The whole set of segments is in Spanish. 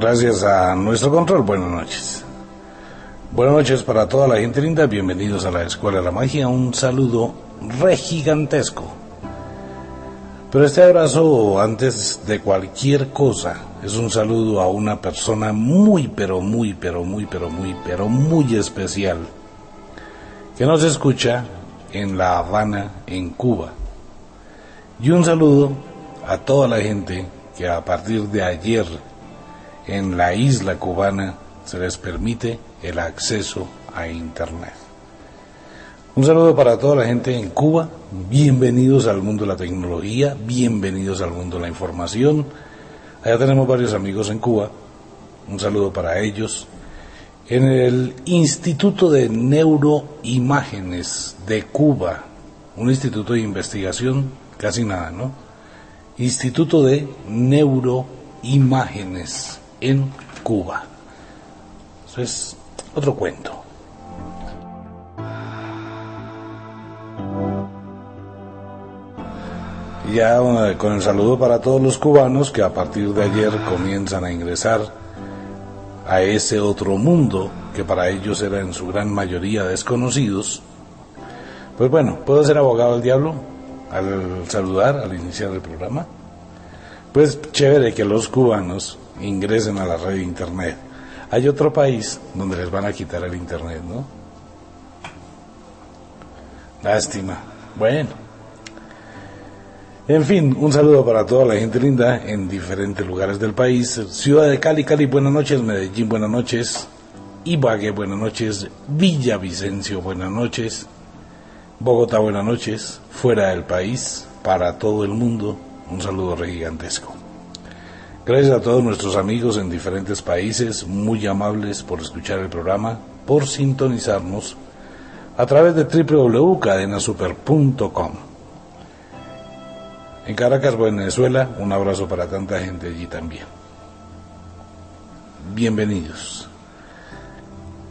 Gracias a nuestro control, buenas noches. Buenas noches para toda la gente linda, bienvenidos a la Escuela de la Magia, un saludo re gigantesco. Pero este abrazo, antes de cualquier cosa, es un saludo a una persona muy, pero muy, pero muy, pero muy, pero muy especial, que nos escucha en La Habana, en Cuba. Y un saludo a toda la gente que a partir de ayer en la isla cubana se les permite el acceso a Internet. Un saludo para toda la gente en Cuba, bienvenidos al mundo de la tecnología, bienvenidos al mundo de la información. Allá tenemos varios amigos en Cuba, un saludo para ellos. En el Instituto de Neuroimágenes de Cuba, un instituto de investigación, casi nada, ¿no? Instituto de Neuroimágenes en Cuba. Eso es otro cuento. Ya con el saludo para todos los cubanos que a partir de ayer comienzan a ingresar a ese otro mundo que para ellos era en su gran mayoría desconocidos. Pues bueno, ¿puedo ser abogado del diablo al saludar, al iniciar el programa? Pues chévere que los cubanos ingresen a la red de Internet. Hay otro país donde les van a quitar el Internet, ¿no? Lástima. Bueno. En fin, un saludo para toda la gente linda en diferentes lugares del país. Ciudad de Cali, Cali, buenas noches. Medellín, buenas noches. Ibagué, buenas noches. Villavicencio, buenas noches. Bogotá, buenas noches. Fuera del país, para todo el mundo, un saludo gigantesco. Gracias a todos nuestros amigos en diferentes países, muy amables por escuchar el programa, por sintonizarnos a través de www.cadenasuper.com. En Caracas, Venezuela, un abrazo para tanta gente allí también. Bienvenidos.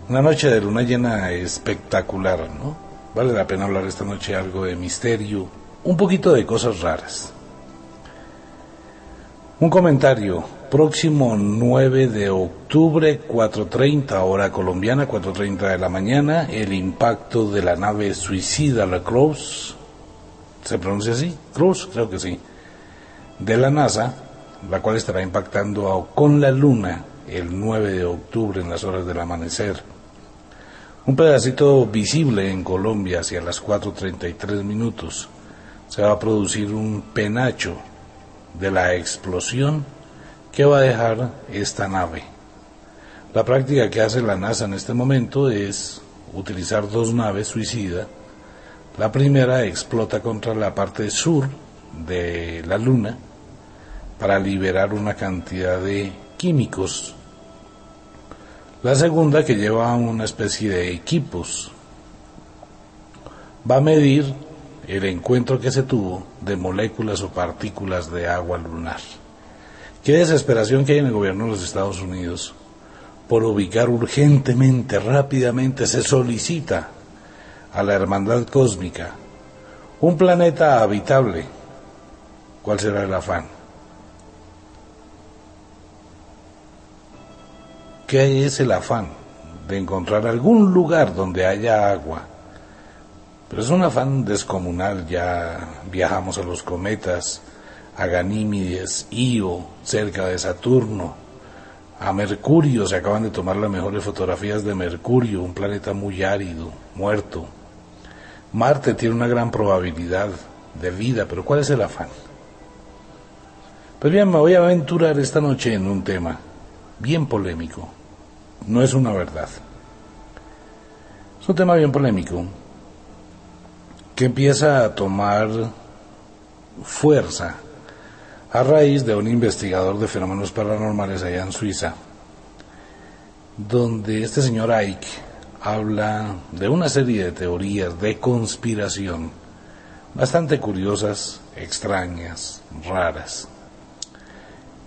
Una noche de luna llena espectacular, ¿no? Vale la pena hablar esta noche algo de misterio, un poquito de cosas raras. Un comentario. Próximo 9 de octubre, 4.30 hora colombiana, 4.30 de la mañana, el impacto de la nave suicida, la Cruz, ¿se pronuncia así? Cruz, creo que sí, de la NASA, la cual estará impactando con la Luna el 9 de octubre en las horas del amanecer. Un pedacito visible en Colombia hacia las 4.33 minutos. Se va a producir un penacho de la explosión que va a dejar esta nave. La práctica que hace la NASA en este momento es utilizar dos naves suicidas. La primera explota contra la parte sur de la Luna para liberar una cantidad de químicos. La segunda, que lleva una especie de equipos, va a medir el encuentro que se tuvo de moléculas o partículas de agua lunar. Qué desesperación que hay en el gobierno de los Estados Unidos por ubicar urgentemente, rápidamente, se solicita a la hermandad cósmica un planeta habitable. ¿Cuál será el afán? ¿Qué es el afán de encontrar algún lugar donde haya agua? Pero es un afán descomunal, ya viajamos a los cometas, a Ganímides, Io, cerca de Saturno, a Mercurio, se acaban de tomar las mejores fotografías de Mercurio, un planeta muy árido, muerto. Marte tiene una gran probabilidad de vida, pero ¿cuál es el afán? Pues bien, me voy a aventurar esta noche en un tema bien polémico. No es una verdad. Es un tema bien polémico que empieza a tomar fuerza a raíz de un investigador de fenómenos paranormales allá en Suiza, donde este señor Ike habla de una serie de teorías de conspiración bastante curiosas, extrañas, raras.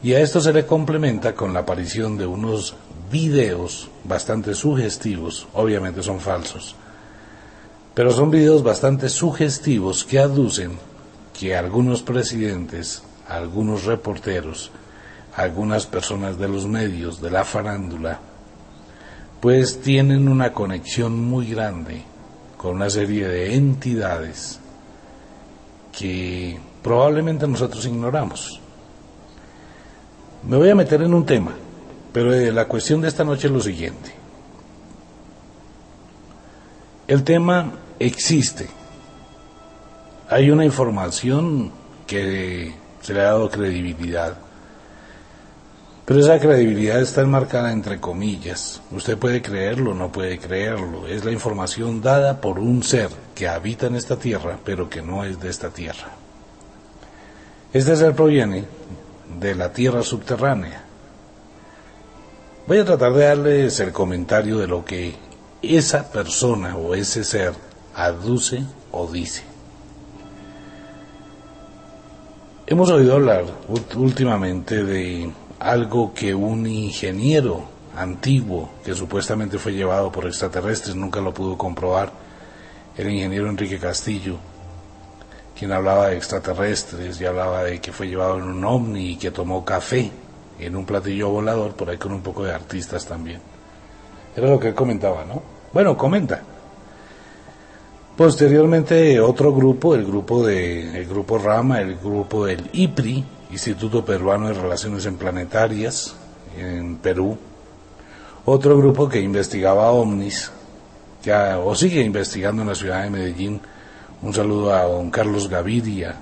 Y a esto se le complementa con la aparición de unos videos bastante sugestivos, obviamente son falsos, pero son videos bastante sugestivos que aducen que algunos presidentes, algunos reporteros, algunas personas de los medios, de la farándula, pues tienen una conexión muy grande con una serie de entidades que probablemente nosotros ignoramos. Me voy a meter en un tema, pero eh, la cuestión de esta noche es lo siguiente. El tema existe. Hay una información que se le ha dado credibilidad pero esa credibilidad está enmarcada entre comillas. Usted puede creerlo, no puede creerlo. Es la información dada por un ser que habita en esta tierra, pero que no es de esta tierra. Este ser proviene de la tierra subterránea. Voy a tratar de darles el comentario de lo que esa persona o ese ser aduce o dice. Hemos oído hablar últimamente de algo que un ingeniero antiguo que supuestamente fue llevado por extraterrestres nunca lo pudo comprobar, el ingeniero Enrique Castillo, quien hablaba de extraterrestres y hablaba de que fue llevado en un ovni y que tomó café en un platillo volador, por ahí con un poco de artistas también. Era lo que él comentaba, ¿no? Bueno, comenta. Posteriormente otro grupo, el grupo de el grupo Rama, el grupo del IPRI, Instituto Peruano de Relaciones Planetarias, en Perú. Otro grupo que investigaba ovnis, ya, o sigue investigando en la ciudad de Medellín. Un saludo a don Carlos Gaviria,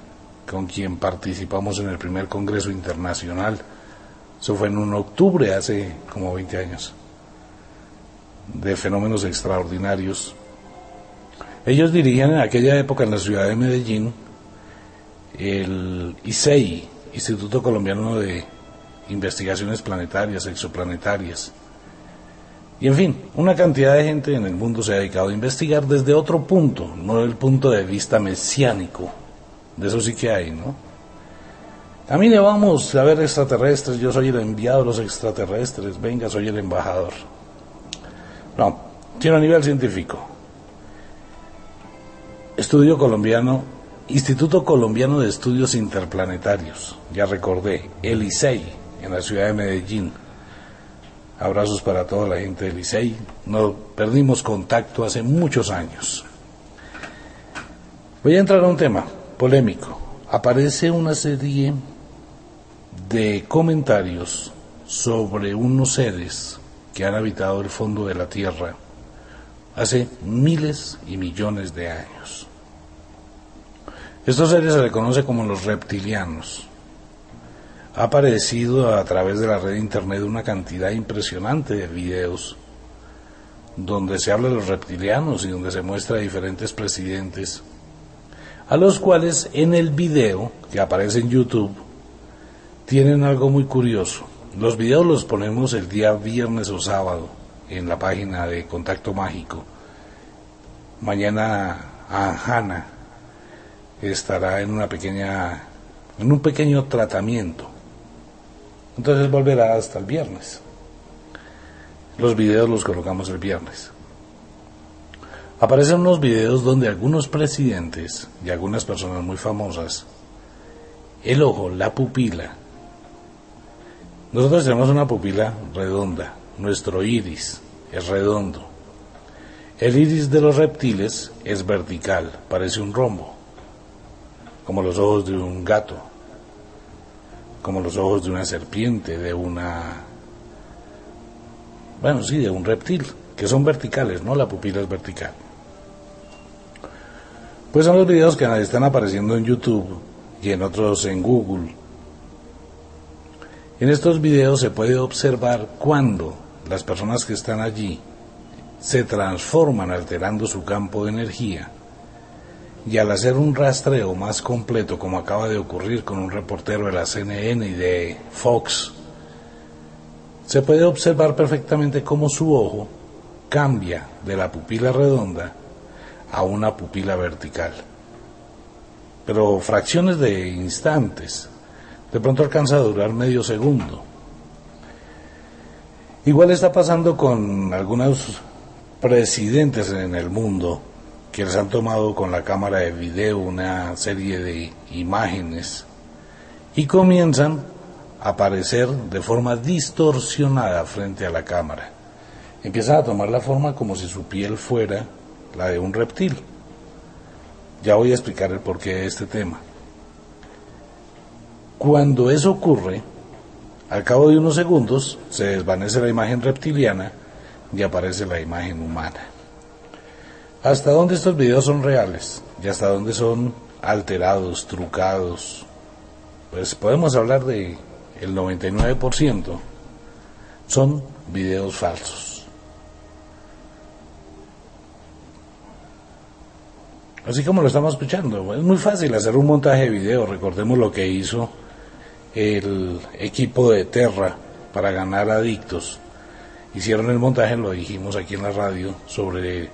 con quien participamos en el primer Congreso Internacional. Eso fue en un octubre, hace como 20 años, de fenómenos extraordinarios. Ellos dirigían en aquella época en la ciudad de Medellín el ISEI, Instituto Colombiano de Investigaciones Planetarias, Exoplanetarias. Y en fin, una cantidad de gente en el mundo se ha dedicado a investigar desde otro punto, no desde el punto de vista mesiánico. De eso sí que hay, ¿no? A mí le vamos a ver extraterrestres, yo soy el enviado de los extraterrestres, venga, soy el embajador. No, tiene a nivel científico. Estudio colombiano Instituto Colombiano de Estudios Interplanetarios, ya recordé, el ICEI, en la ciudad de Medellín. Abrazos para toda la gente del ICEI. Nos perdimos contacto hace muchos años. Voy a entrar a un tema polémico. Aparece una serie de comentarios sobre unos seres que han habitado el fondo de la Tierra hace miles y millones de años. Estos seres se le conoce como los reptilianos. Ha aparecido a través de la red de internet una cantidad impresionante de videos donde se habla de los reptilianos y donde se muestra a diferentes presidentes, a los cuales en el video que aparece en YouTube tienen algo muy curioso. Los videos los ponemos el día viernes o sábado en la página de Contacto Mágico. Mañana a Hanna estará en una pequeña, en un pequeño tratamiento. Entonces volverá hasta el viernes. Los videos los colocamos el viernes. Aparecen unos videos donde algunos presidentes y algunas personas muy famosas, el ojo, la pupila, nosotros tenemos una pupila redonda, nuestro iris es redondo. El iris de los reptiles es vertical, parece un rombo como los ojos de un gato, como los ojos de una serpiente, de una... Bueno, sí, de un reptil, que son verticales, ¿no? La pupila es vertical. Pues son los videos que están apareciendo en YouTube y en otros en Google. En estos videos se puede observar cuando las personas que están allí se transforman alterando su campo de energía y al hacer un rastreo más completo, como acaba de ocurrir con un reportero de la CNN y de Fox, se puede observar perfectamente cómo su ojo cambia de la pupila redonda a una pupila vertical. Pero fracciones de instantes, de pronto alcanza a durar medio segundo. Igual está pasando con algunos presidentes en el mundo que les han tomado con la cámara de video una serie de imágenes y comienzan aparecer de forma distorsionada frente a la cámara. Empiezan a tomar la forma como si su piel fuera la de un reptil. Ya voy a explicar el porqué de este tema. Cuando eso ocurre, al cabo de unos segundos se desvanece la imagen reptiliana y aparece la imagen humana. ¿Hasta dónde estos videos son reales? ¿Y hasta dónde son alterados, trucados? Pues podemos hablar de el 99% son videos falsos. Así como lo estamos escuchando, es muy fácil hacer un montaje de video, recordemos lo que hizo el equipo de Terra para ganar adictos. Hicieron el montaje, lo dijimos aquí en la radio, sobre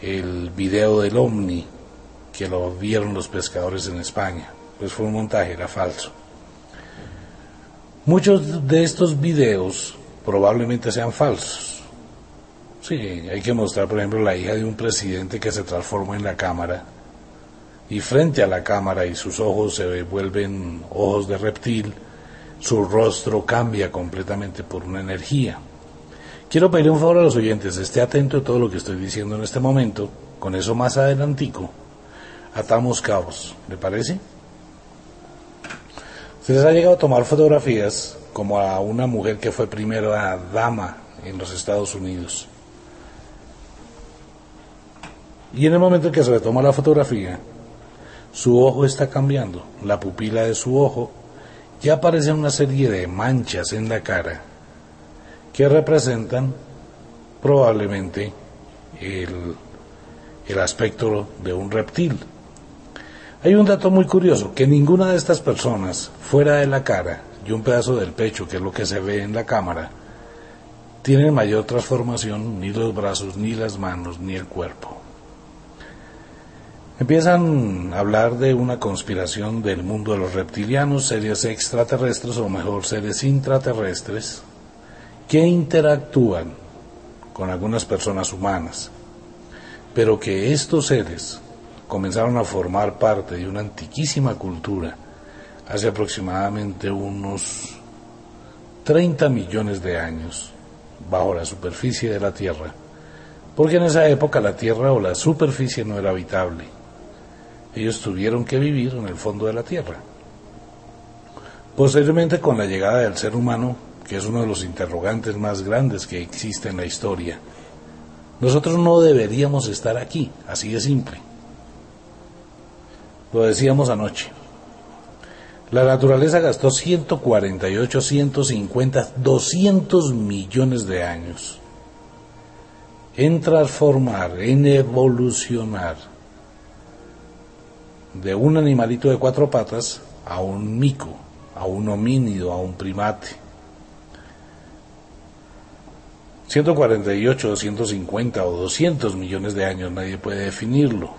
el video del ovni que lo vieron los pescadores en España. Pues fue un montaje, era falso. Muchos de estos videos probablemente sean falsos. Sí, hay que mostrar, por ejemplo, la hija de un presidente que se transforma en la cámara y frente a la cámara y sus ojos se vuelven ojos de reptil, su rostro cambia completamente por una energía. Quiero pedir un favor a los oyentes, esté atento a todo lo que estoy diciendo en este momento, con eso más adelantico, atamos cabos, ¿le parece? Se les ha llegado a tomar fotografías como a una mujer que fue primera dama en los Estados Unidos. Y en el momento en que se le toma la fotografía, su ojo está cambiando, la pupila de su ojo, ya aparece una serie de manchas en la cara que representan probablemente el, el aspecto de un reptil. Hay un dato muy curioso, que ninguna de estas personas, fuera de la cara y un pedazo del pecho, que es lo que se ve en la cámara, tienen mayor transformación ni los brazos, ni las manos, ni el cuerpo. Empiezan a hablar de una conspiración del mundo de los reptilianos, seres extraterrestres o mejor seres intraterrestres, que interactúan con algunas personas humanas, pero que estos seres comenzaron a formar parte de una antiquísima cultura hace aproximadamente unos 30 millones de años bajo la superficie de la Tierra, porque en esa época la Tierra o la superficie no era habitable. Ellos tuvieron que vivir en el fondo de la Tierra. Posteriormente, con la llegada del ser humano, que es uno de los interrogantes más grandes que existe en la historia, nosotros no deberíamos estar aquí, así de simple. Lo decíamos anoche. La naturaleza gastó 148, 150, 200 millones de años en transformar, en evolucionar de un animalito de cuatro patas a un mico, a un homínido, a un primate. 148, 150 o 200 millones de años, nadie puede definirlo.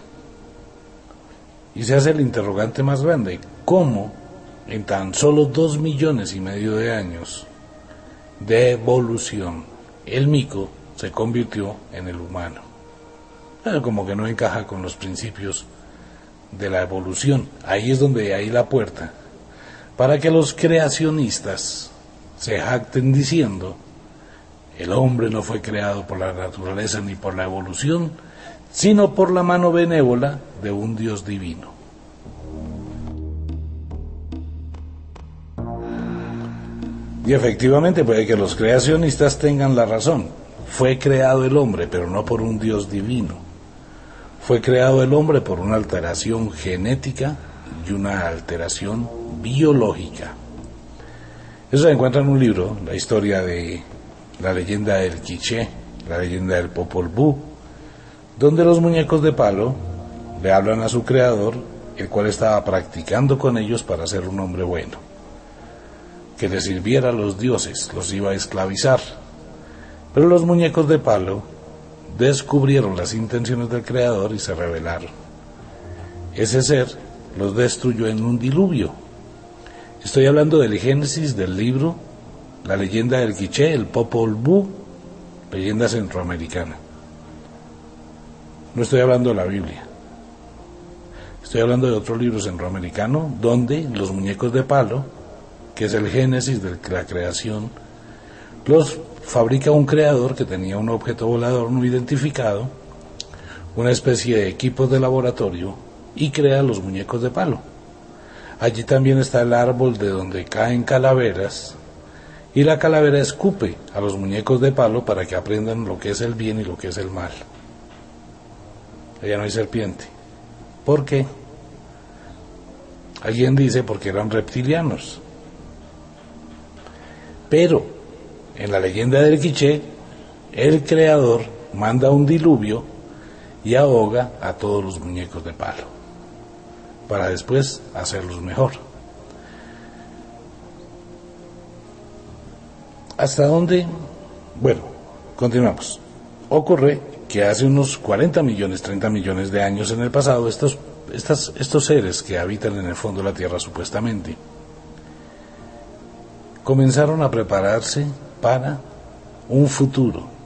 Y se hace el interrogante más grande, ¿cómo en tan solo dos millones y medio de años de evolución el mico se convirtió en el humano? como que no encaja con los principios de la evolución. Ahí es donde hay la puerta para que los creacionistas se jacten diciendo, el hombre no fue creado por la naturaleza ni por la evolución, sino por la mano benévola de un Dios divino. Y efectivamente puede que los creacionistas tengan la razón. Fue creado el hombre, pero no por un Dios divino. Fue creado el hombre por una alteración genética y una alteración biológica. Eso se encuentra en un libro, la historia de la leyenda del Quiché, la leyenda del Popol Vuh, donde los muñecos de palo le hablan a su creador, el cual estaba practicando con ellos para ser un hombre bueno. Que le sirviera a los dioses, los iba a esclavizar. Pero los muñecos de palo descubrieron las intenciones del creador y se rebelaron. Ese ser los destruyó en un diluvio. Estoy hablando del Génesis del libro La leyenda del Quiché, el Popol Vuh, leyenda centroamericana. No estoy hablando de la Biblia. Estoy hablando de otro libro centroamericano donde los muñecos de palo que es el génesis de la creación, los fabrica un creador que tenía un objeto volador no identificado, una especie de equipos de laboratorio, y crea los muñecos de palo. Allí también está el árbol de donde caen calaveras, y la calavera escupe a los muñecos de palo para que aprendan lo que es el bien y lo que es el mal. Allá no hay serpiente. ¿Por qué? Alguien dice porque eran reptilianos. Pero en la leyenda del Quiché, el creador manda un diluvio y ahoga a todos los muñecos de palo, para después hacerlos mejor. ¿Hasta dónde? Bueno, continuamos. Ocurre que hace unos 40 millones, 30 millones de años en el pasado, estos, estos seres que habitan en el fondo de la Tierra supuestamente, comenzaron a prepararse para un futuro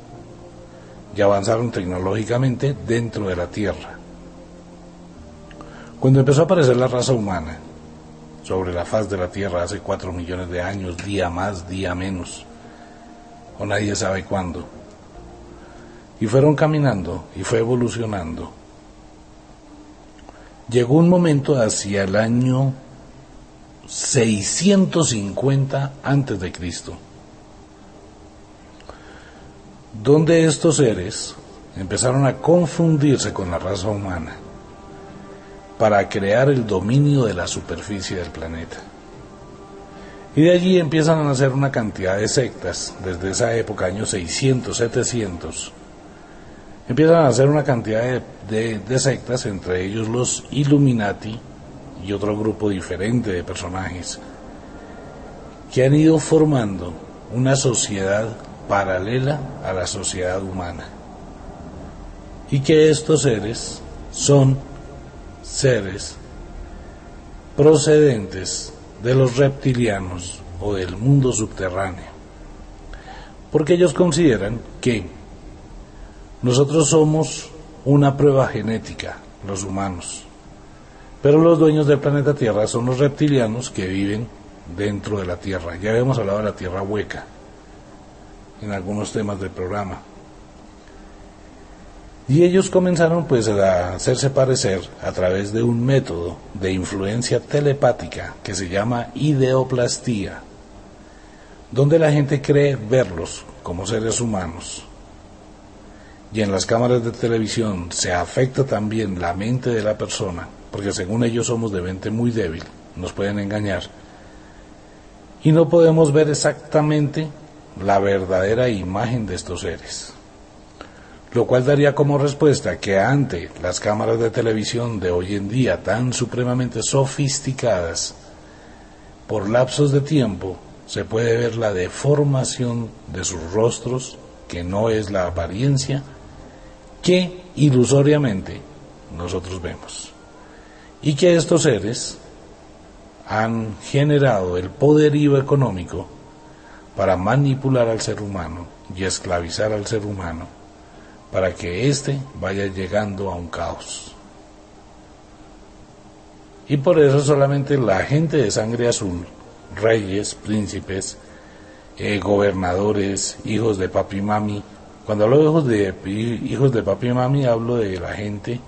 y avanzaron tecnológicamente dentro de la Tierra. Cuando empezó a aparecer la raza humana sobre la faz de la Tierra hace 4 millones de años, día más, día menos, o nadie sabe cuándo, y fueron caminando y fue evolucionando. Llegó un momento hacia el año 650 antes de Cristo, donde estos seres empezaron a confundirse con la raza humana para crear el dominio de la superficie del planeta. Y de allí empiezan a nacer una cantidad de sectas, desde esa época, años 600, 700, empiezan a nacer una cantidad de, de sectas, entre ellos los Illuminati y otro grupo diferente de personajes, que han ido formando una sociedad paralela a la sociedad humana. Y que estos seres son seres procedentes de los reptilianos o del mundo subterráneo. Porque ellos consideran que nosotros somos una prueba genética, los humanos. Pero los dueños del planeta Tierra son los reptilianos que viven dentro de la Tierra. Ya habíamos hablado de la Tierra hueca en algunos temas del programa. Y ellos comenzaron pues a hacerse parecer a través de un método de influencia telepática que se llama ideoplastía, donde la gente cree verlos como seres humanos. Y en las cámaras de televisión se afecta también la mente de la persona, porque según ellos somos de mente muy débil, nos pueden engañar. Y no podemos ver exactamente la verdadera imagen de estos seres. Lo cual daría como respuesta que ante las cámaras de televisión de hoy en día tan supremamente sofisticadas, por lapsos de tiempo se puede ver la deformación de sus rostros, que no es la apariencia, que ilusoriamente nosotros vemos. Y que estos seres han generado el poderío económico para manipular al ser humano y esclavizar al ser humano para que éste vaya llegando a un caos. Y por eso solamente la gente de sangre azul, reyes, príncipes, eh, gobernadores, hijos de papi y mami, cuando hablo de hijos de hijos de papi y mami hablo de la gente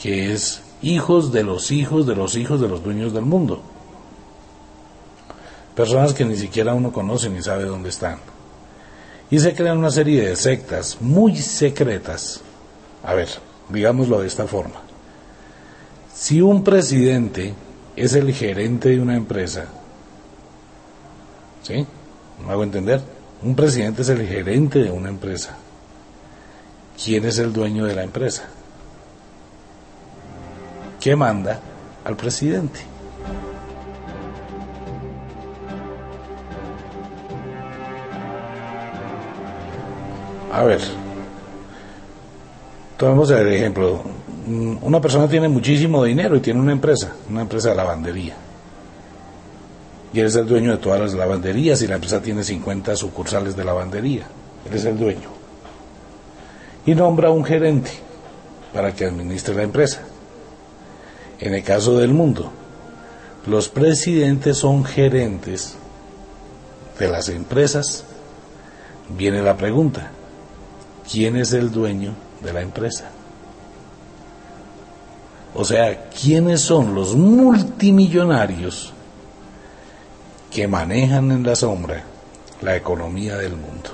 que es hijos de los hijos de los hijos de los dueños del mundo. Personas que ni siquiera uno conoce ni sabe dónde están. Y se crean una serie de sectas muy secretas. A ver, digámoslo de esta forma. Si un presidente es el gerente de una empresa, ¿sí? ¿Me hago entender? Un presidente es el gerente de una empresa. ¿Quién es el dueño de la empresa? ¿Qué manda al presidente? A ver, tomemos el ejemplo. Una persona tiene muchísimo dinero y tiene una empresa, una empresa de lavandería. Y él es el dueño de todas las lavanderías y la empresa tiene 50 sucursales de lavandería. Él es el dueño. Y nombra un gerente para que administre la empresa. En el caso del mundo, Los presidentes son gerentes de las empresas. Viene la pregunta, ¿quién es el dueño de la empresa? O sea, ¿quiénes son los multimillonarios que manejan en la sombra la economía del mundo?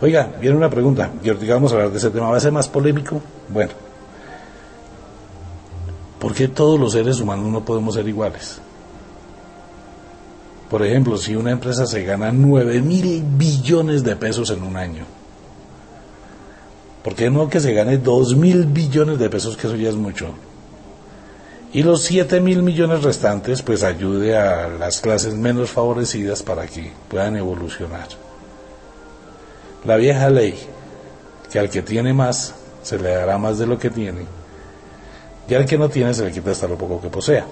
Oiga, viene una pregunta, y ahorita vamos a hablar de ese tema, ¿va a ser más polémico? Bueno, ¿por qué todos los seres humanos no podemos ser iguales? Por ejemplo, si una empresa se gana 9 mil billones de pesos en un año, ¿por qué no que se gane 2 mil billones de pesos, que eso ya es mucho? Y los 7 mil millones restantes, pues ayude a las clases menos favorecidas para que puedan evolucionar. La vieja ley, que al que tiene más, se le dará más de lo que tiene, y al que no tiene se le quita hasta lo poco que posea.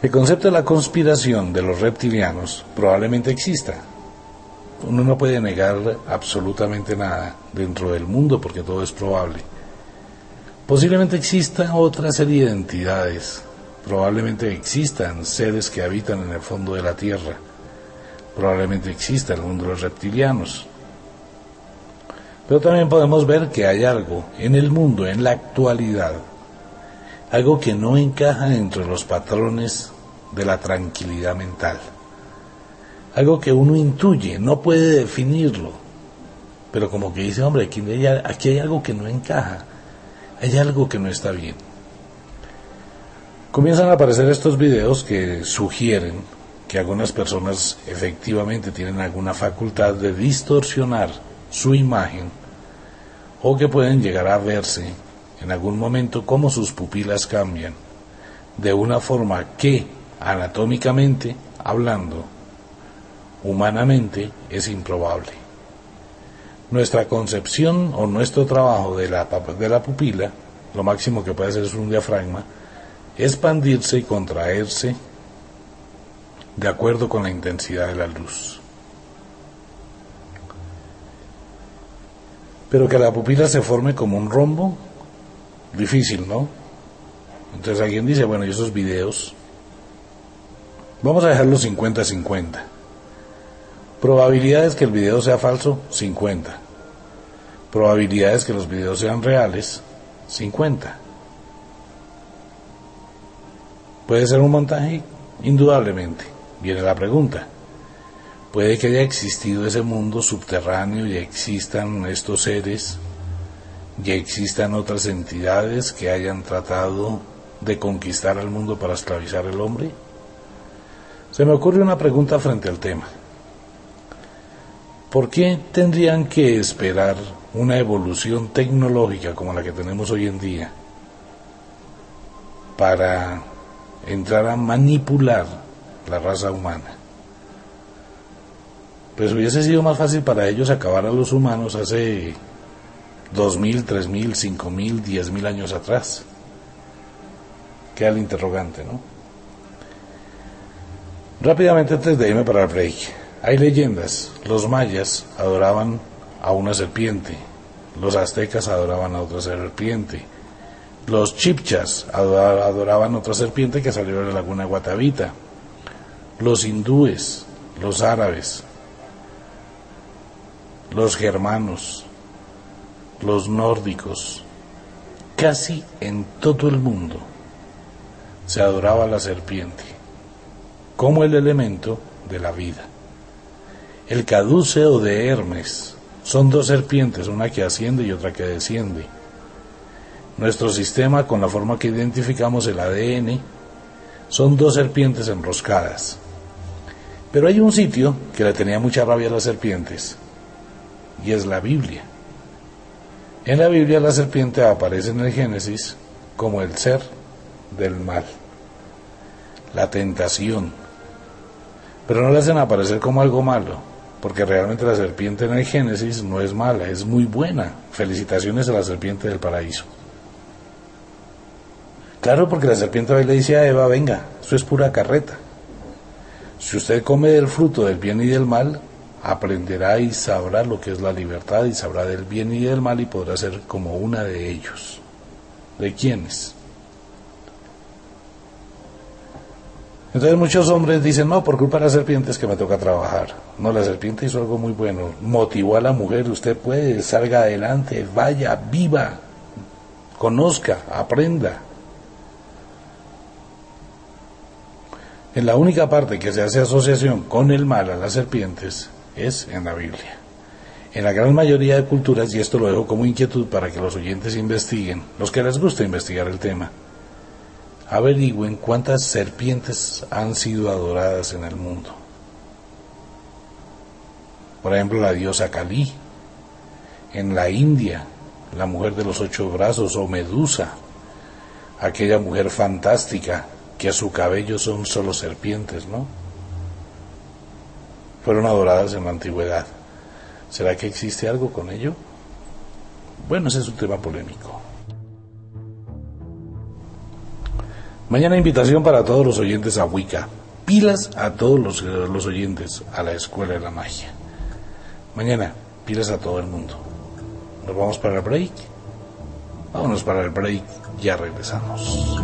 El concepto de la conspiración de los reptilianos probablemente exista. Uno no puede negar absolutamente nada dentro del mundo porque todo es probable. Posiblemente exista otra serie de entidades, probablemente existan seres que habitan en el fondo de la Tierra, probablemente exista el mundo de los reptilianos. Pero también podemos ver que hay algo en el mundo, en la actualidad, algo que no encaja dentro de los patrones de la tranquilidad mental. Algo que uno intuye, no puede definirlo, pero como que dice, hombre, aquí hay, aquí hay algo que no encaja, hay algo que no está bien. Comienzan a aparecer estos videos que sugieren que algunas personas efectivamente tienen alguna facultad de distorsionar su imagen o que pueden llegar a verse en algún momento como sus pupilas cambian de una forma que, anatómicamente hablando, humanamente es improbable. Nuestra concepción o nuestro trabajo de la, de la pupila, lo máximo que puede hacer es un diafragma, expandirse y contraerse de acuerdo con la intensidad de la luz. Pero que la pupila se forme como un rombo, difícil, ¿no? Entonces alguien dice, bueno, y esos videos, vamos a dejarlos 50-50. Probabilidades que el video sea falso, 50. Probabilidades que los videos sean reales, 50. ¿Puede ser un montaje? Indudablemente. Viene la pregunta. Puede que haya existido ese mundo subterráneo y existan estos seres, y existan otras entidades que hayan tratado de conquistar al mundo para esclavizar al hombre? Se me ocurre una pregunta frente al tema. ¿Por qué tendrían que esperar una evolución tecnológica como la que tenemos hoy en día para entrar a manipular la raza humana? Pues hubiese sido más fácil para ellos acabar a los humanos hace dos mil, tres mil, cinco mil, diez mil años atrás. Queda el interrogante, ¿no? Rápidamente antes de irme para el break, hay leyendas. Los mayas adoraban a una serpiente, los aztecas adoraban a otra serpiente, los chipchas adoraban a otra serpiente que salió de la laguna Guatavita, los hindúes, los árabes, los germanos, los nórdicos, casi en todo el mundo se adoraba a la serpiente como el elemento de la vida. El caduceo de Hermes son dos serpientes, una que asciende y otra que desciende. Nuestro sistema, con la forma que identificamos el ADN, son dos serpientes enroscadas. Pero hay un sitio que le tenía mucha rabia a las serpientes, y es la Biblia. En la Biblia la serpiente aparece en el Génesis como el ser del mal, la tentación, pero no la hacen aparecer como algo malo, porque realmente la serpiente en el Génesis no es mala, es muy buena. Felicitaciones a la serpiente del paraíso. Claro, porque la serpiente le dice a Eva, venga, eso es pura carreta. Si usted come del fruto del bien y del mal, aprenderá y sabrá lo que es la libertad y sabrá del bien y del mal y podrá ser como una de ellos. ¿De quiénes? Entonces muchos hombres dicen, no, por culpa de las serpientes que me toca trabajar. No, la serpiente hizo algo muy bueno. Motivó a la mujer, usted puede, salga adelante, vaya, viva, conozca, aprenda. En la única parte que se hace asociación con el mal a las serpientes es en la Biblia. En la gran mayoría de culturas, y esto lo dejo como inquietud para que los oyentes investiguen, los que les gusta investigar el tema, averigüen cuántas serpientes han sido adoradas en el mundo. Por ejemplo, la diosa Kali. En la India, la mujer de los ocho brazos o Medusa. Aquella mujer fantástica que a su cabello son solo serpientes, ¿no? Fueron adoradas en la antigüedad. ¿Será que existe algo con ello? Bueno, ese es un tema polémico. Mañana invitación para todos los oyentes a Wicca. Pilas a todos los, los oyentes a la Escuela de la Magia. Mañana, pilas a todo el mundo. ¿Nos vamos para el break? Vámonos para el break, ya regresamos.